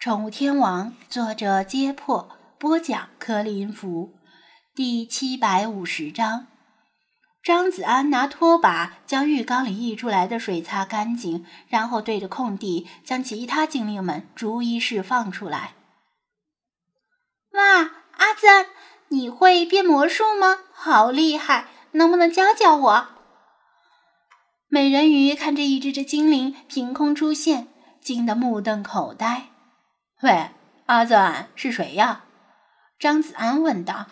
宠物天王，作者：揭破，播讲：柯林福，第七百五十章。张子安拿拖把将浴缸里溢出来的水擦干净，然后对着空地将其他精灵们逐一释放出来。哇，阿赞，你会变魔术吗？好厉害！能不能教教我？美人鱼看着一只只精灵凭空出现，惊得目瞪口呆。喂，阿泽安是谁呀？张子安问道。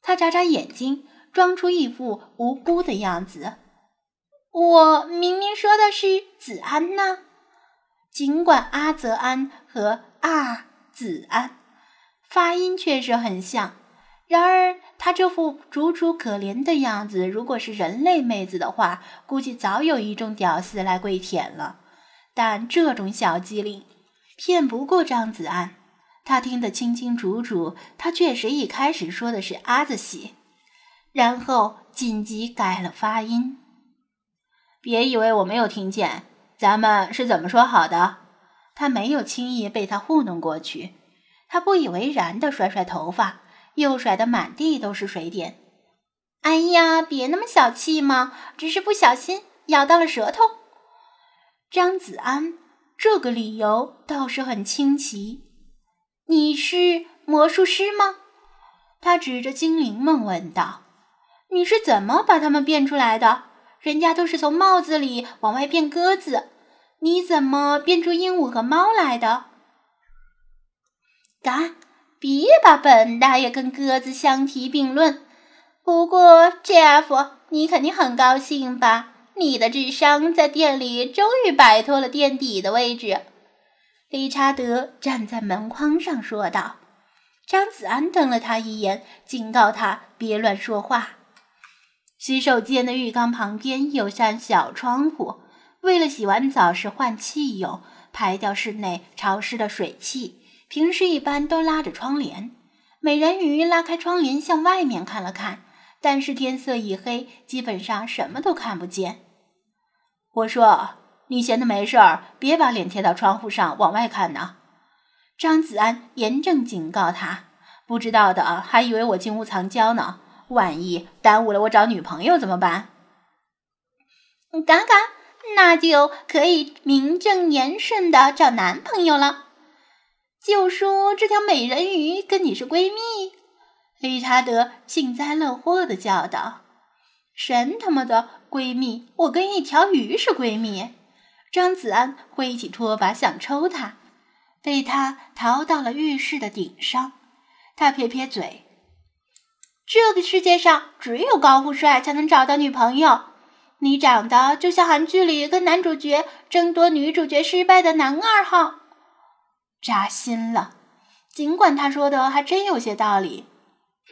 他眨眨眼睛，装出一副无辜的样子。我明明说的是子安呢。尽管阿泽安和阿子安发音确实很像，然而他这副楚楚可怜的样子，如果是人类妹子的话，估计早有一众屌丝来跪舔了。但这种小机灵。骗不过张子安，他听得清清楚楚。他确实一开始说的是阿子喜，然后紧急改了发音。别以为我没有听见，咱们是怎么说好的？他没有轻易被他糊弄过去。他不以为然地甩甩头发，又甩得满地都是水点。哎呀，别那么小气嘛，只是不小心咬到了舌头。张子安。这个理由倒是很清奇。你是魔术师吗？他指着精灵们问道：“你是怎么把他们变出来的？人家都是从帽子里往外变鸽子，你怎么变出鹦鹉和猫来的？”嘎！别把本大爷跟鸽子相提并论。不过，Jeff，你肯定很高兴吧？你的智商在店里终于摆脱了垫底的位置，理查德站在门框上说道。张子安瞪了他一眼，警告他别乱说话。洗手间的浴缸旁边有扇小窗户，为了洗完澡时换气用，排掉室内潮湿的水汽，平时一般都拉着窗帘。美人鱼拉开窗帘向外面看了看。但是天色已黑，基本上什么都看不见。我说：“你闲的没事儿，别把脸贴到窗户上往外看呢。”张子安严正警告他：“不知道的还以为我金屋藏娇呢，万一耽误了我找女朋友怎么办？”嘎嘎，那就可以名正言顺的找男朋友了。就说这条美人鱼跟你是闺蜜。理查德幸灾乐祸地叫道：“神他妈的闺蜜！我跟一条鱼是闺蜜！”张子安挥起拖把想抽他，被他逃到了浴室的顶上。他撇撇嘴：“这个世界上只有高富帅才能找到女朋友。你长得就像韩剧里跟男主角争夺女主角失败的男二号。”扎心了。尽管他说的还真有些道理。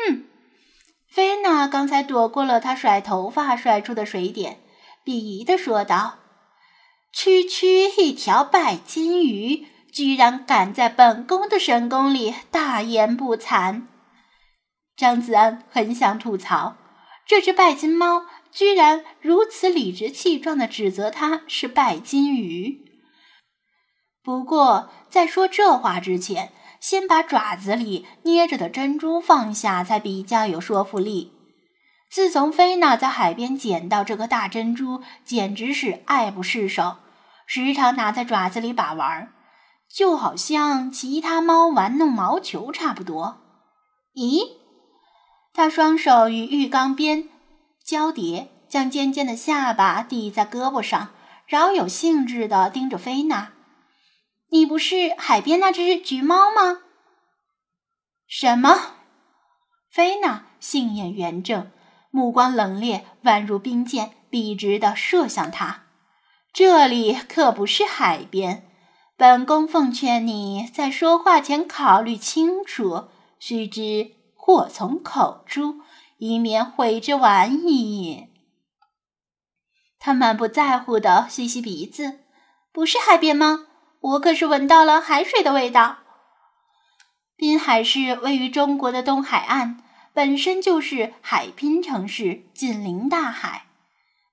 哼，菲娜刚才躲过了他甩头发甩出的水点，鄙夷地说道：“区区一条拜金鱼，居然敢在本宫的神宫里大言不惭。”张子安很想吐槽，这只拜金猫居然如此理直气壮地指责他是拜金鱼。不过，在说这话之前，先把爪子里捏着的珍珠放下，才比较有说服力。自从菲娜在海边捡到这颗大珍珠，简直是爱不释手，时常拿在爪子里把玩，就好像其他猫玩弄毛球差不多。咦？他双手与浴缸边交叠，将尖尖的下巴抵在胳膊上，饶有兴致地盯着菲娜。你不是海边那只橘猫吗？什么？菲娜杏眼圆睁，目光冷冽，宛如冰箭，笔直地射向他。这里可不是海边，本宫奉劝你在说话前考虑清楚，须知祸从口出，以免悔之晚矣。他满不在乎地吸吸鼻子，不是海边吗？我可是闻到了海水的味道。滨海市位于中国的东海岸，本身就是海滨城市，紧邻大海。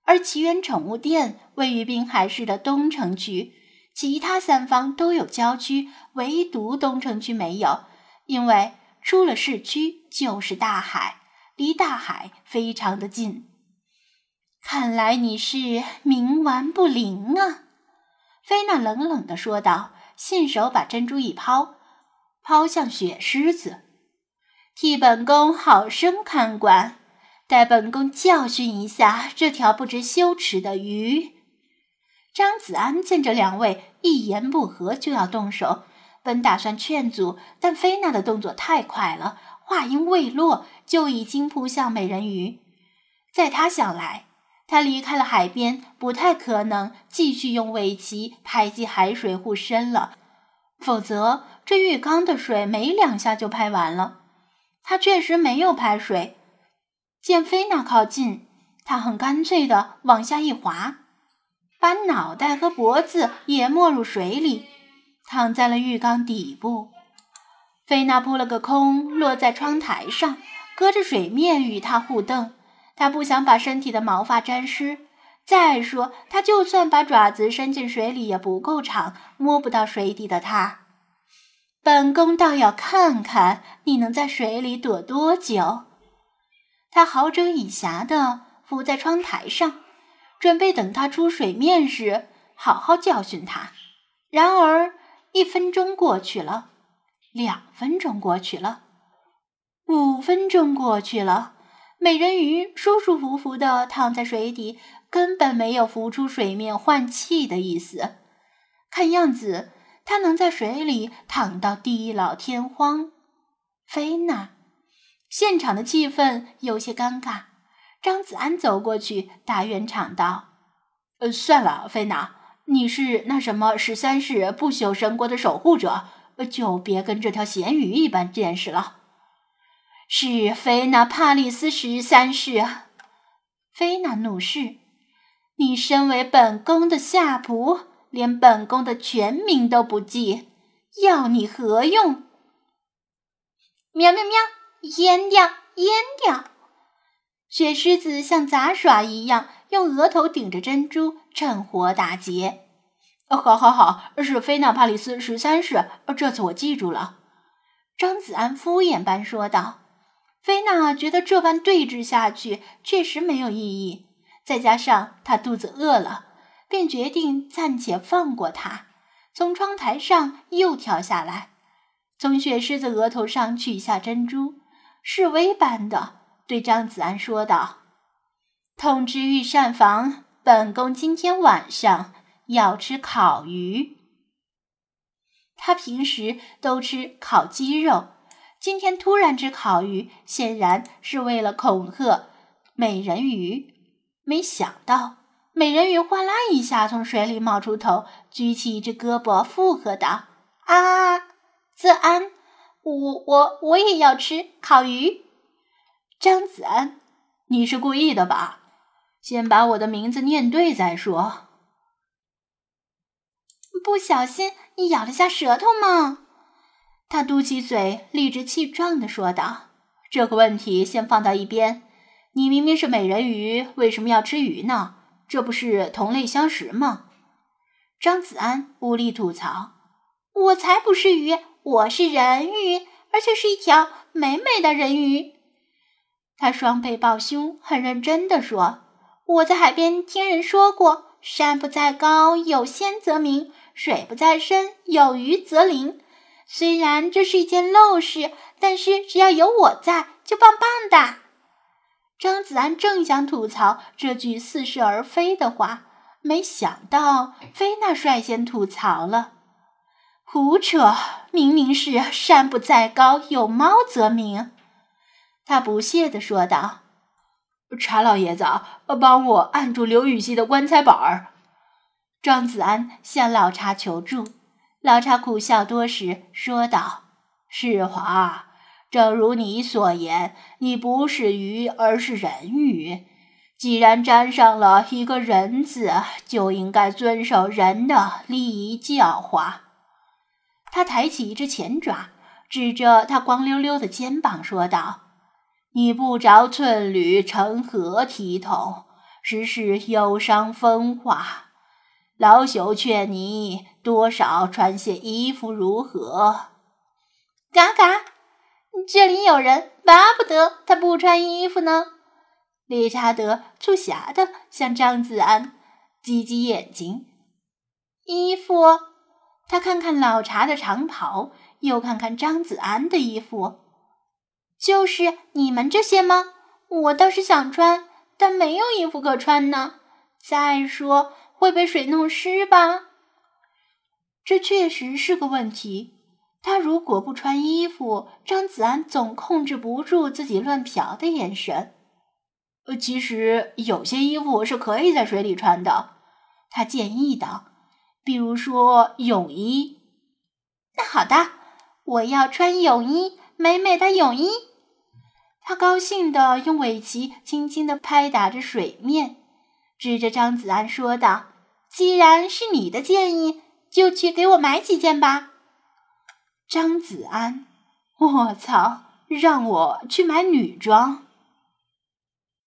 而奇缘宠物店位于滨海市的东城区，其他三方都有郊区，唯独东城区没有，因为出了市区就是大海，离大海非常的近。看来你是冥顽不灵啊！菲娜冷冷地说道，信手把珍珠一抛，抛向雪狮子，替本宫好生看管，待本宫教训一下这条不知羞耻的鱼。张子安见这两位一言不合就要动手，本打算劝阻，但菲娜的动作太快了，话音未落就已经扑向美人鱼。在他想来，他离开了海边，不太可能继续用尾鳍拍击海水护身了，否则这浴缸的水没两下就拍完了。他确实没有拍水，见菲娜靠近，他很干脆的往下一滑。把脑袋和脖子也没入水里，躺在了浴缸底部。菲娜扑了个空，落在窗台上，隔着水面与他互瞪。他不想把身体的毛发沾湿。再说，他就算把爪子伸进水里也不够长，摸不到水底的他。本宫倒要看看你能在水里躲多久。他好整以暇地伏在窗台上。准备等他出水面时，好好教训他。然而，一分钟过去了，两分钟过去了，五分钟过去了。美人鱼舒舒服服地躺在水底，根本没有浮出水面换气的意思。看样子，他能在水里躺到地老天荒。菲娜，现场的气氛有些尴尬。张子安走过去，打圆场道：“呃，算了，菲娜，你是那什么十三世不朽神国的守护者，就别跟这条咸鱼一般见识了。”是菲娜帕里斯十三世。菲娜怒视：“你身为本宫的下仆，连本宫的全名都不记，要你何用？”喵喵喵，阉掉，阉掉。雪狮子像杂耍一样，用额头顶着珍珠，趁火打劫。好，好，好，是菲娜帕里斯十三世。这次我记住了。张子安敷衍般说道。菲娜觉得这般对峙下去确实没有意义，再加上她肚子饿了，便决定暂且放过他。从窗台上又跳下来，从雪狮子额头上取下珍珠，示威般的。对张子安说道：“通知御膳房，本宫今天晚上要吃烤鱼。他平时都吃烤鸡肉，今天突然吃烤鱼，显然是为了恐吓美人鱼。没想到，美人鱼哗啦一下从水里冒出头，举起一只胳膊附和道：‘啊，子安，我我我也要吃烤鱼。’”张子安，你是故意的吧？先把我的名字念对再说。不小心你咬了下舌头嘛。他嘟起嘴，理直气壮地说道：“这个问题先放到一边。你明明是美人鱼，为什么要吃鱼呢？这不是同类相食吗？”张子安无力吐槽：“我才不是鱼，我是人鱼，而且是一条美美的人鱼。”他双臂抱胸，很认真地说：“我在海边听人说过，山不在高，有仙则名；水不在深，有鱼则灵。虽然这是一件陋事，但是只要有我在，就棒棒的。”张子安正想吐槽这句似是而非的话，没想到菲娜率先吐槽了：“胡扯！明明是山不在高，有猫则名。”他不屑地说道：“查老爷子，帮我按住刘禹锡的棺材板儿。”张子安向老查求助，老查苦笑多时，说道：“世华，正如你所言，你不是鱼，而是人鱼。既然沾上了一个人字，就应该遵守人的礼仪教化。”他抬起一只前爪，指着他光溜溜的肩膀，说道。你不着寸缕，成何体统？实是忧伤风化。老朽劝你多少穿些衣服如何？嘎嘎，这里有人，巴不得他不穿衣服呢。理查德促狭的向张子安挤挤眼睛。衣服？他看看老茶的长袍，又看看张子安的衣服，就是你们这些吗？我倒是想穿，但没有衣服可穿呢。再说会被水弄湿吧？这确实是个问题。他如果不穿衣服，张子安总控制不住自己乱瞟的眼神。呃，其实有些衣服是可以在水里穿的，他建议道，比如说泳衣。那好的，我要穿泳衣，美美的泳衣。他高兴地用尾鳍轻轻地拍打着水面，指着张子安说道：“既然是你的建议，就去给我买几件吧。”张子安，我操，让我去买女装。